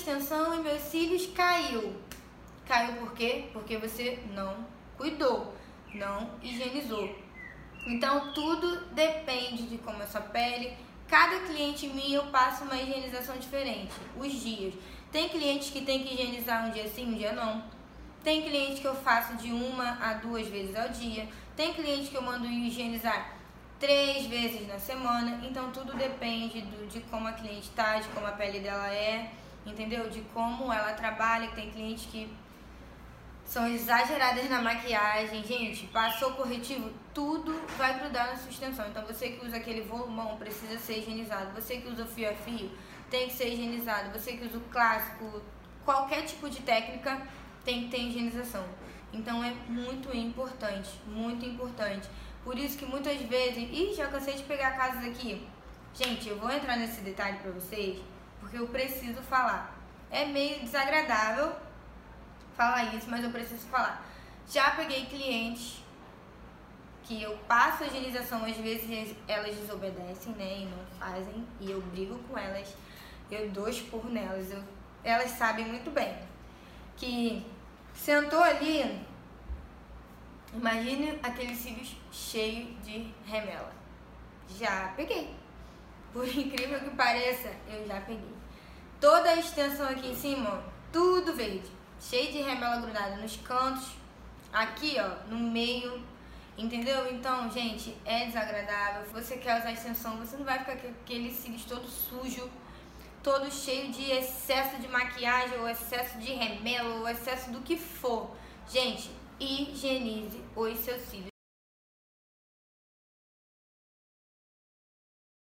extensão e meus cílios caiu. Caiu por quê? Porque você não cuidou, não higienizou. Então tudo depende de como é sua pele. Cada cliente minha eu passo uma higienização diferente, os dias. Tem clientes que tem que higienizar um dia sim, um dia não. Tem cliente que eu faço de uma a duas vezes ao dia. Tem cliente que eu mando higienizar três vezes na semana. Então tudo depende do, de como a cliente está, de como a pele dela é, entendeu? De como ela trabalha. Tem cliente que são exageradas na maquiagem. Gente, passou corretivo, tudo vai grudar na sua extensão. Então você que usa aquele volumão precisa ser higienizado. Você que usa fio a fio tem que ser higienizado. Você que usa o clássico, qualquer tipo de técnica tem que ter higienização. Então é muito importante, muito importante. Por isso que muitas vezes, e já cansei de pegar casas aqui. Gente, eu vou entrar nesse detalhe para vocês, porque eu preciso falar. É meio desagradável falar isso, mas eu preciso falar. Já peguei clientes que eu passo a higienização, às vezes elas desobedecem, né, e não fazem, e eu brigo com elas, eu dou expor nelas, eu, elas sabem muito bem que sentou ali, imagine aqueles cílios cheios de remela. Já peguei. Por incrível que pareça, eu já peguei. Toda a extensão aqui em cima, tudo verde. Cheio de remela grudada nos cantos, aqui ó, no meio, entendeu? Então, gente, é desagradável. Você quer usar extensão, você não vai ficar com aqueles cílios todo sujo todo cheio de excesso de maquiagem, ou excesso de remelo, ou excesso do que for. Gente, higienize os seus cílios.